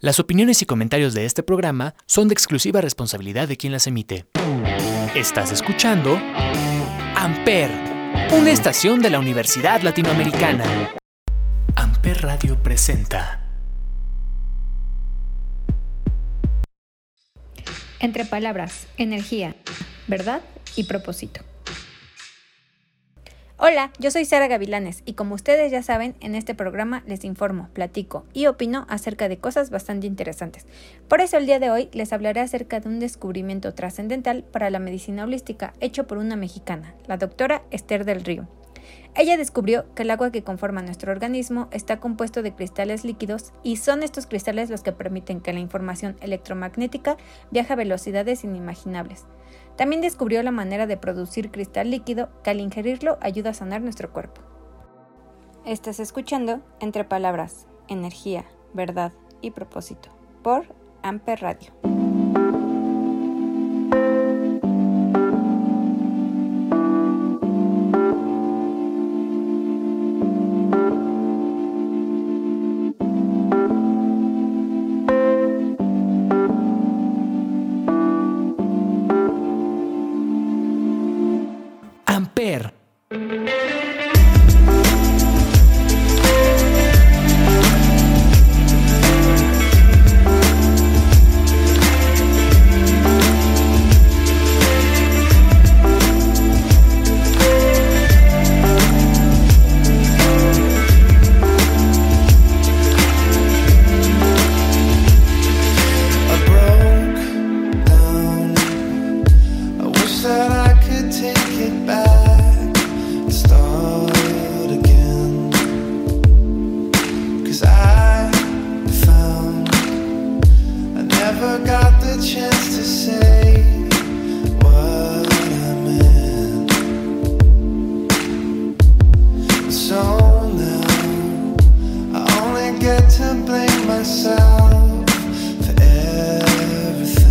Las opiniones y comentarios de este programa son de exclusiva responsabilidad de quien las emite. Estás escuchando Amper, una estación de la Universidad Latinoamericana. Amper Radio presenta. Entre palabras, energía, verdad y propósito. Hola, yo soy Sara Gavilanes y como ustedes ya saben, en este programa les informo, platico y opino acerca de cosas bastante interesantes. Por eso el día de hoy les hablaré acerca de un descubrimiento trascendental para la medicina holística hecho por una mexicana, la doctora Esther del Río. Ella descubrió que el agua que conforma nuestro organismo está compuesto de cristales líquidos y son estos cristales los que permiten que la información electromagnética viaje a velocidades inimaginables. También descubrió la manera de producir cristal líquido que al ingerirlo ayuda a sanar nuestro cuerpo. Estás escuchando Entre Palabras, Energía, Verdad y Propósito por Amper Radio. myself for everything.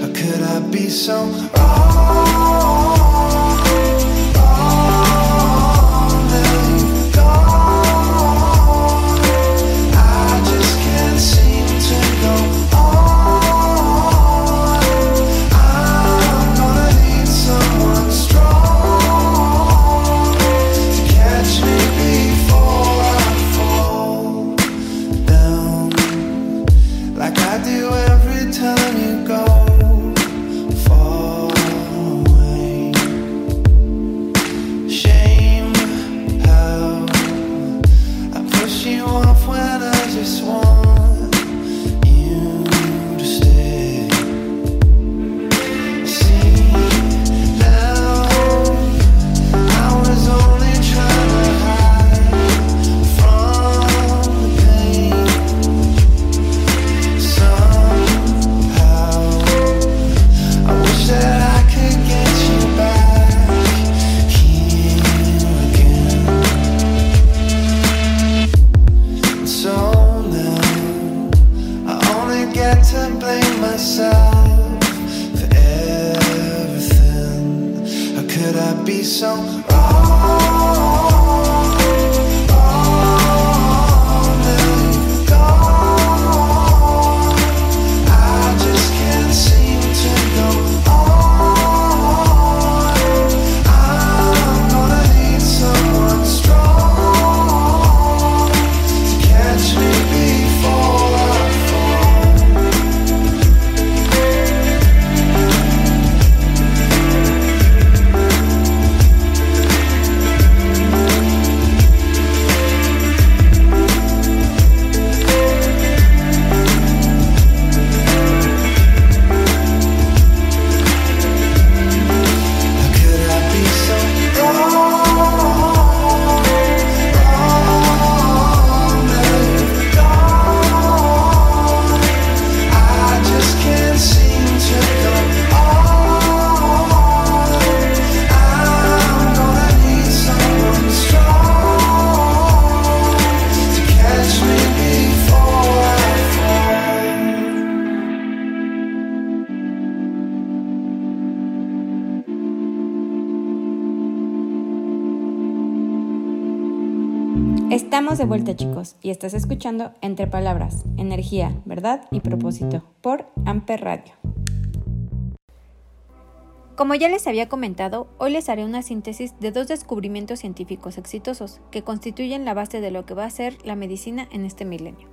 How could I be so wrong? De vuelta chicos y estás escuchando Entre Palabras, Energía, Verdad y Propósito por Amper Radio. Como ya les había comentado, hoy les haré una síntesis de dos descubrimientos científicos exitosos que constituyen la base de lo que va a ser la medicina en este milenio.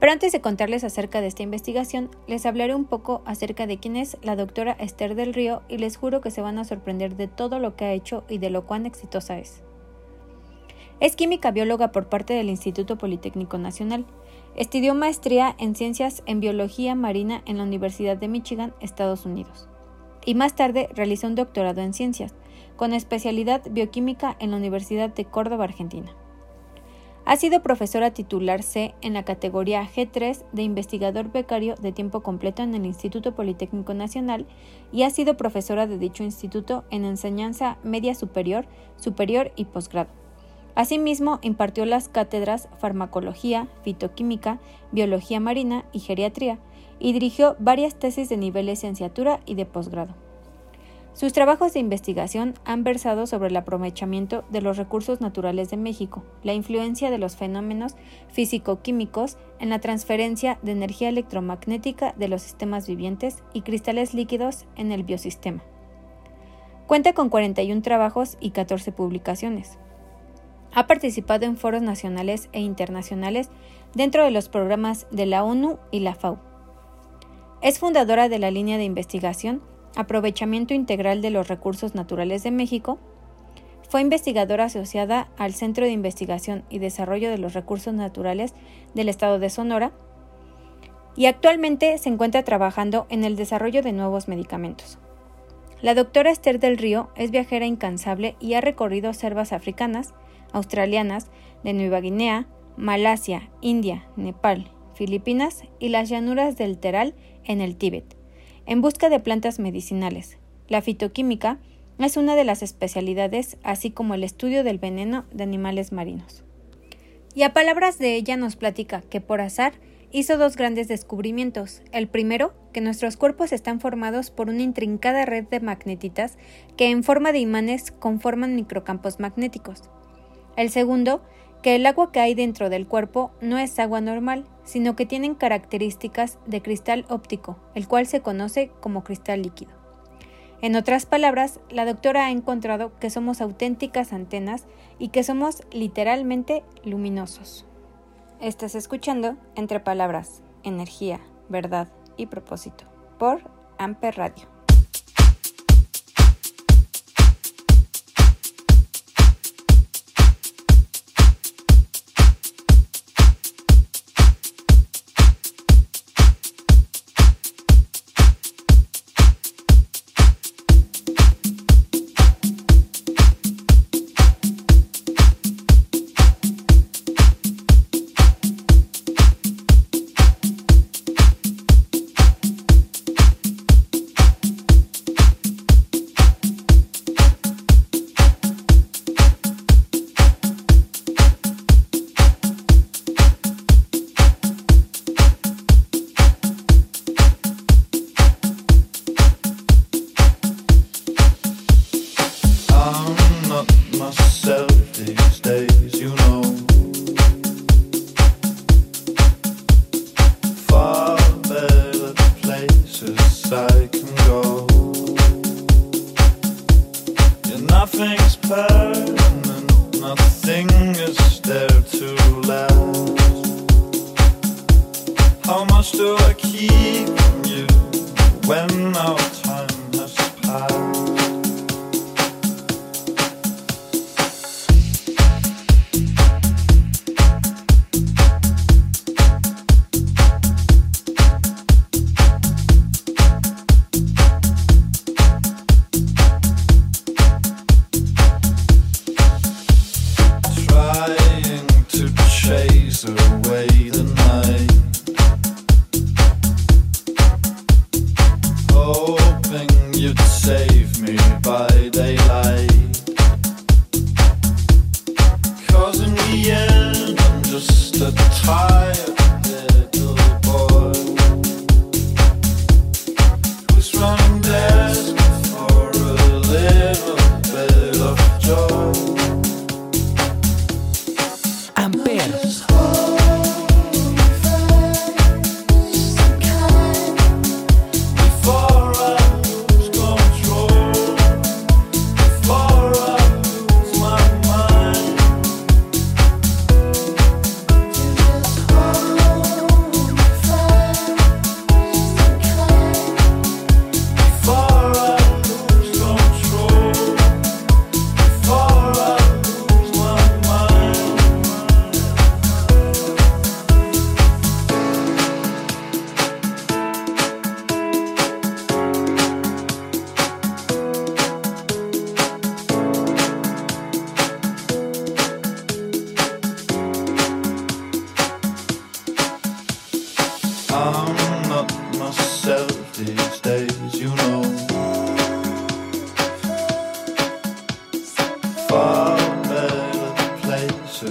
Pero antes de contarles acerca de esta investigación, les hablaré un poco acerca de quién es la doctora Esther del Río y les juro que se van a sorprender de todo lo que ha hecho y de lo cuán exitosa es. Es química bióloga por parte del Instituto Politécnico Nacional. Estudió maestría en ciencias en biología marina en la Universidad de Michigan, Estados Unidos. Y más tarde realizó un doctorado en ciencias, con especialidad bioquímica en la Universidad de Córdoba, Argentina. Ha sido profesora titular C en la categoría G3 de investigador becario de tiempo completo en el Instituto Politécnico Nacional y ha sido profesora de dicho instituto en enseñanza media superior, superior y posgrado. Asimismo, impartió las cátedras Farmacología, Fitoquímica, Biología Marina y Geriatría, y dirigió varias tesis de nivel de licenciatura y de posgrado. Sus trabajos de investigación han versado sobre el aprovechamiento de los recursos naturales de México, la influencia de los fenómenos físico-químicos en la transferencia de energía electromagnética de los sistemas vivientes y cristales líquidos en el biosistema. Cuenta con 41 trabajos y 14 publicaciones. Ha participado en foros nacionales e internacionales dentro de los programas de la ONU y la FAO. Es fundadora de la línea de investigación Aprovechamiento Integral de los Recursos Naturales de México. Fue investigadora asociada al Centro de Investigación y Desarrollo de los Recursos Naturales del Estado de Sonora y actualmente se encuentra trabajando en el desarrollo de nuevos medicamentos. La doctora Esther del Río es viajera incansable y ha recorrido selvas africanas, australianas, de Nueva Guinea, Malasia, India, Nepal, Filipinas y las llanuras del Teral en el Tíbet, en busca de plantas medicinales. La fitoquímica es una de las especialidades, así como el estudio del veneno de animales marinos. Y a palabras de ella nos platica que por azar hizo dos grandes descubrimientos. El primero, que nuestros cuerpos están formados por una intrincada red de magnetitas que en forma de imanes conforman microcampos magnéticos. El segundo, que el agua que hay dentro del cuerpo no es agua normal, sino que tienen características de cristal óptico, el cual se conoce como cristal líquido. En otras palabras, la doctora ha encontrado que somos auténticas antenas y que somos literalmente luminosos. Estás escuchando Entre Palabras, Energía, Verdad y Propósito por Amper Radio.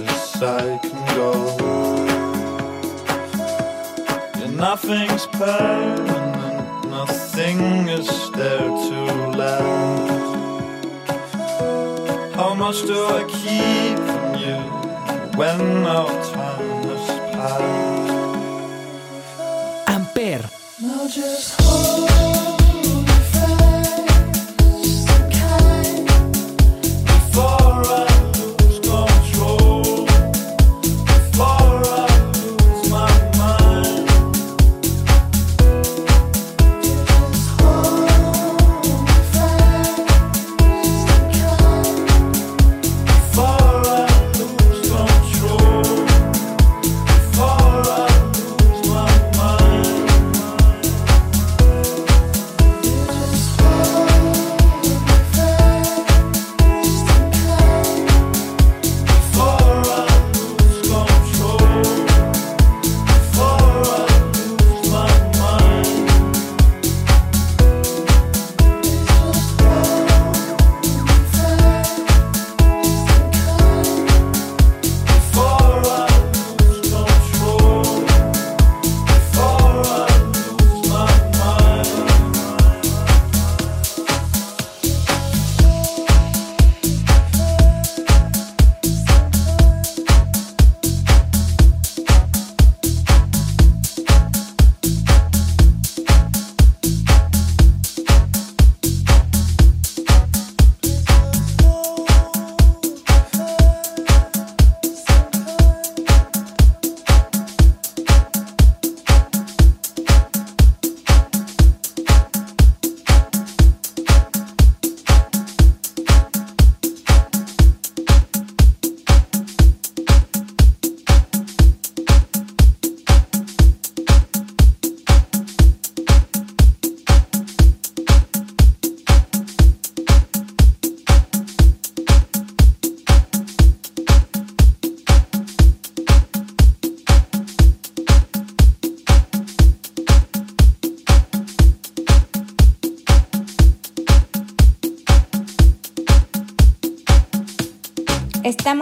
Places I can go. Yeah, nothing's permanent, nothing is there to last. How much do I keep from you when our time has passed? Amper, Now just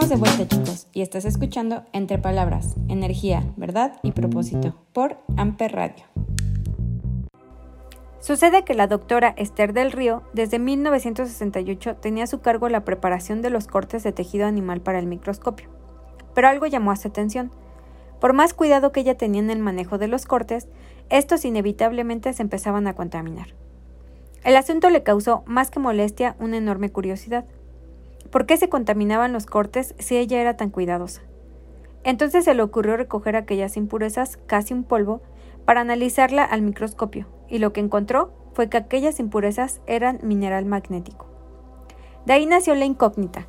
De vuelta chicos y estás escuchando Entre Palabras, Energía, Verdad y Propósito por Amper Radio. Sucede que la doctora Esther del Río desde 1968 tenía a su cargo la preparación de los cortes de tejido animal para el microscopio. Pero algo llamó a su atención. Por más cuidado que ella tenía en el manejo de los cortes, estos inevitablemente se empezaban a contaminar. El asunto le causó más que molestia una enorme curiosidad. ¿Por qué se contaminaban los cortes si ella era tan cuidadosa? Entonces se le ocurrió recoger aquellas impurezas, casi un polvo, para analizarla al microscopio, y lo que encontró fue que aquellas impurezas eran mineral magnético. De ahí nació la incógnita.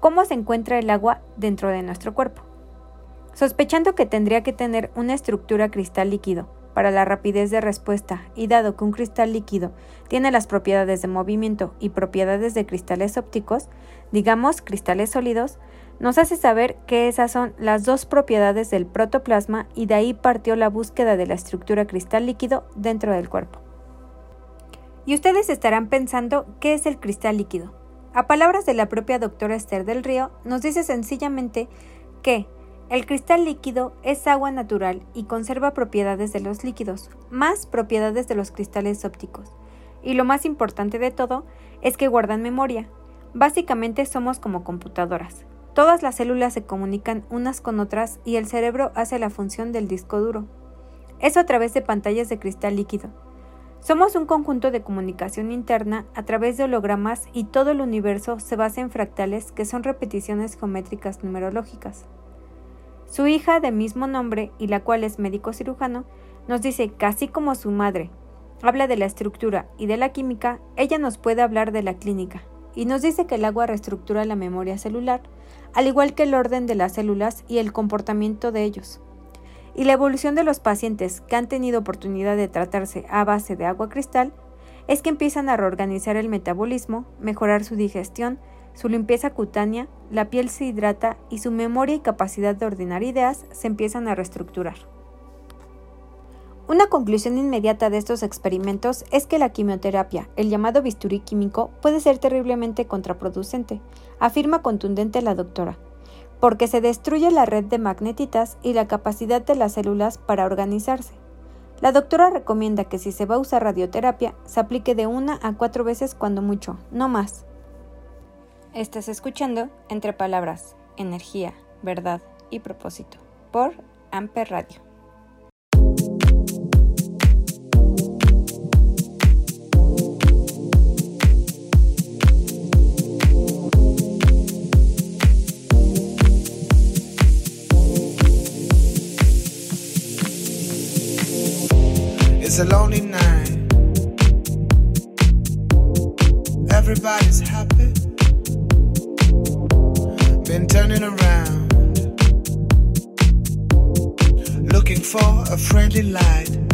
¿Cómo se encuentra el agua dentro de nuestro cuerpo? Sospechando que tendría que tener una estructura cristal líquido para la rapidez de respuesta y dado que un cristal líquido tiene las propiedades de movimiento y propiedades de cristales ópticos, digamos cristales sólidos, nos hace saber que esas son las dos propiedades del protoplasma y de ahí partió la búsqueda de la estructura cristal líquido dentro del cuerpo. Y ustedes estarán pensando, ¿qué es el cristal líquido? A palabras de la propia doctora Esther del Río, nos dice sencillamente que el cristal líquido es agua natural y conserva propiedades de los líquidos, más propiedades de los cristales ópticos. Y lo más importante de todo es que guardan memoria. Básicamente somos como computadoras. Todas las células se comunican unas con otras y el cerebro hace la función del disco duro. Eso a través de pantallas de cristal líquido. Somos un conjunto de comunicación interna a través de hologramas y todo el universo se basa en fractales que son repeticiones geométricas numerológicas. Su hija de mismo nombre, y la cual es médico cirujano, nos dice así como su madre habla de la estructura y de la química, ella nos puede hablar de la clínica, y nos dice que el agua reestructura la memoria celular, al igual que el orden de las células y el comportamiento de ellos. Y la evolución de los pacientes que han tenido oportunidad de tratarse a base de agua cristal es que empiezan a reorganizar el metabolismo, mejorar su digestión, su limpieza cutánea, la piel se hidrata y su memoria y capacidad de ordenar ideas se empiezan a reestructurar. Una conclusión inmediata de estos experimentos es que la quimioterapia, el llamado bisturí químico, puede ser terriblemente contraproducente, afirma contundente la doctora, porque se destruye la red de magnetitas y la capacidad de las células para organizarse. La doctora recomienda que si se va a usar radioterapia, se aplique de una a cuatro veces cuando mucho, no más. Estás escuchando Entre Palabras, Energía, Verdad y Propósito por Amper Radio. It's a lonely night. Everybody's happy. Been turning around. Looking for a friendly light.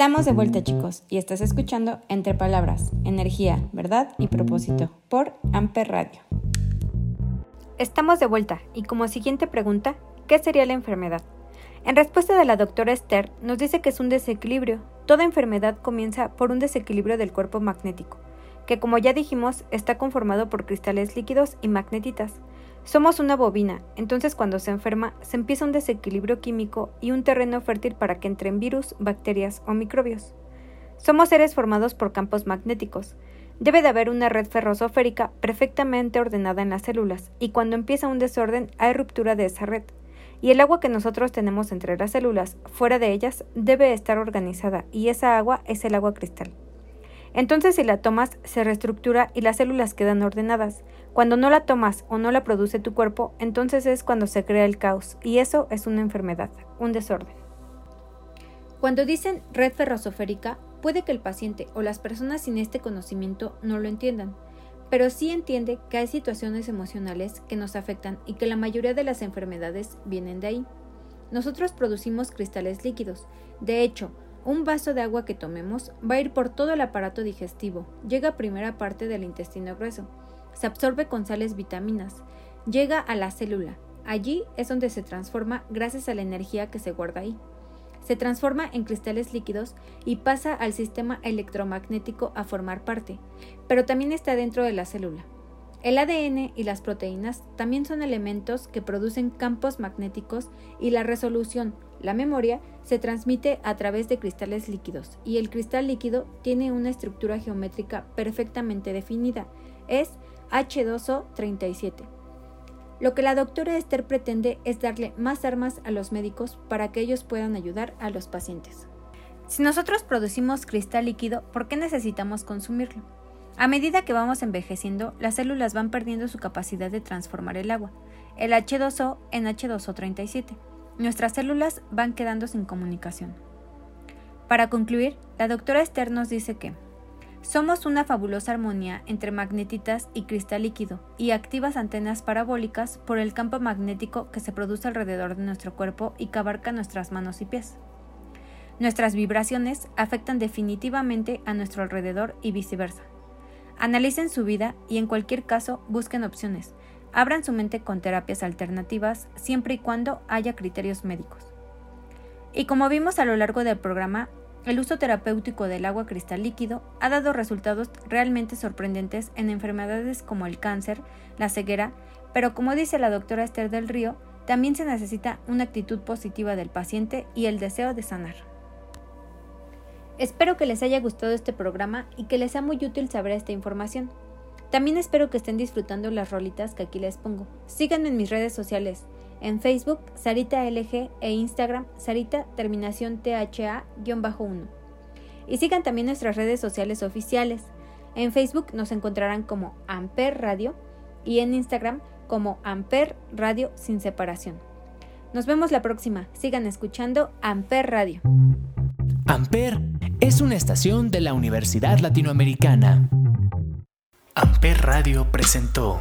Estamos de vuelta chicos y estás escuchando Entre Palabras, Energía, Verdad y Propósito por Amper Radio. Estamos de vuelta y como siguiente pregunta, ¿qué sería la enfermedad? En respuesta de la doctora Esther, nos dice que es un desequilibrio. Toda enfermedad comienza por un desequilibrio del cuerpo magnético, que como ya dijimos está conformado por cristales líquidos y magnetitas. Somos una bobina, entonces cuando se enferma se empieza un desequilibrio químico y un terreno fértil para que entren virus, bacterias o microbios. Somos seres formados por campos magnéticos. Debe de haber una red ferrosoférica perfectamente ordenada en las células, y cuando empieza un desorden hay ruptura de esa red. Y el agua que nosotros tenemos entre las células, fuera de ellas, debe estar organizada, y esa agua es el agua cristal. Entonces si la tomas, se reestructura y las células quedan ordenadas. Cuando no la tomas o no la produce tu cuerpo, entonces es cuando se crea el caos, y eso es una enfermedad, un desorden. Cuando dicen red ferrosoférica, puede que el paciente o las personas sin este conocimiento no lo entiendan, pero sí entiende que hay situaciones emocionales que nos afectan y que la mayoría de las enfermedades vienen de ahí. Nosotros producimos cristales líquidos. De hecho, un vaso de agua que tomemos va a ir por todo el aparato digestivo, llega a primera parte del intestino grueso, se absorbe con sales vitaminas, llega a la célula. Allí es donde se transforma gracias a la energía que se guarda ahí. Se transforma en cristales líquidos y pasa al sistema electromagnético a formar parte, pero también está dentro de la célula. El ADN y las proteínas también son elementos que producen campos magnéticos y la resolución, la memoria, se transmite a través de cristales líquidos y el cristal líquido tiene una estructura geométrica perfectamente definida. Es H2O37. Lo que la doctora Esther pretende es darle más armas a los médicos para que ellos puedan ayudar a los pacientes. Si nosotros producimos cristal líquido, ¿por qué necesitamos consumirlo? A medida que vamos envejeciendo, las células van perdiendo su capacidad de transformar el agua, el H2O en H2O37. Nuestras células van quedando sin comunicación. Para concluir, la doctora Esther nos dice que somos una fabulosa armonía entre magnetitas y cristal líquido y activas antenas parabólicas por el campo magnético que se produce alrededor de nuestro cuerpo y que abarca nuestras manos y pies. Nuestras vibraciones afectan definitivamente a nuestro alrededor y viceversa. Analicen su vida y en cualquier caso busquen opciones. Abran su mente con terapias alternativas siempre y cuando haya criterios médicos. Y como vimos a lo largo del programa, el uso terapéutico del agua cristal líquido ha dado resultados realmente sorprendentes en enfermedades como el cáncer, la ceguera, pero como dice la doctora Esther del Río, también se necesita una actitud positiva del paciente y el deseo de sanar. Espero que les haya gustado este programa y que les sea muy útil saber esta información. También espero que estén disfrutando las rolitas que aquí les pongo. Síganme en mis redes sociales. En Facebook, Sarita LG e Instagram, Sarita terminación THA-1. Y sigan también nuestras redes sociales oficiales. En Facebook nos encontrarán como Amper Radio y en Instagram como Amper Radio sin separación. Nos vemos la próxima. Sigan escuchando Amper Radio. Amper es una estación de la Universidad Latinoamericana. Amper Radio presentó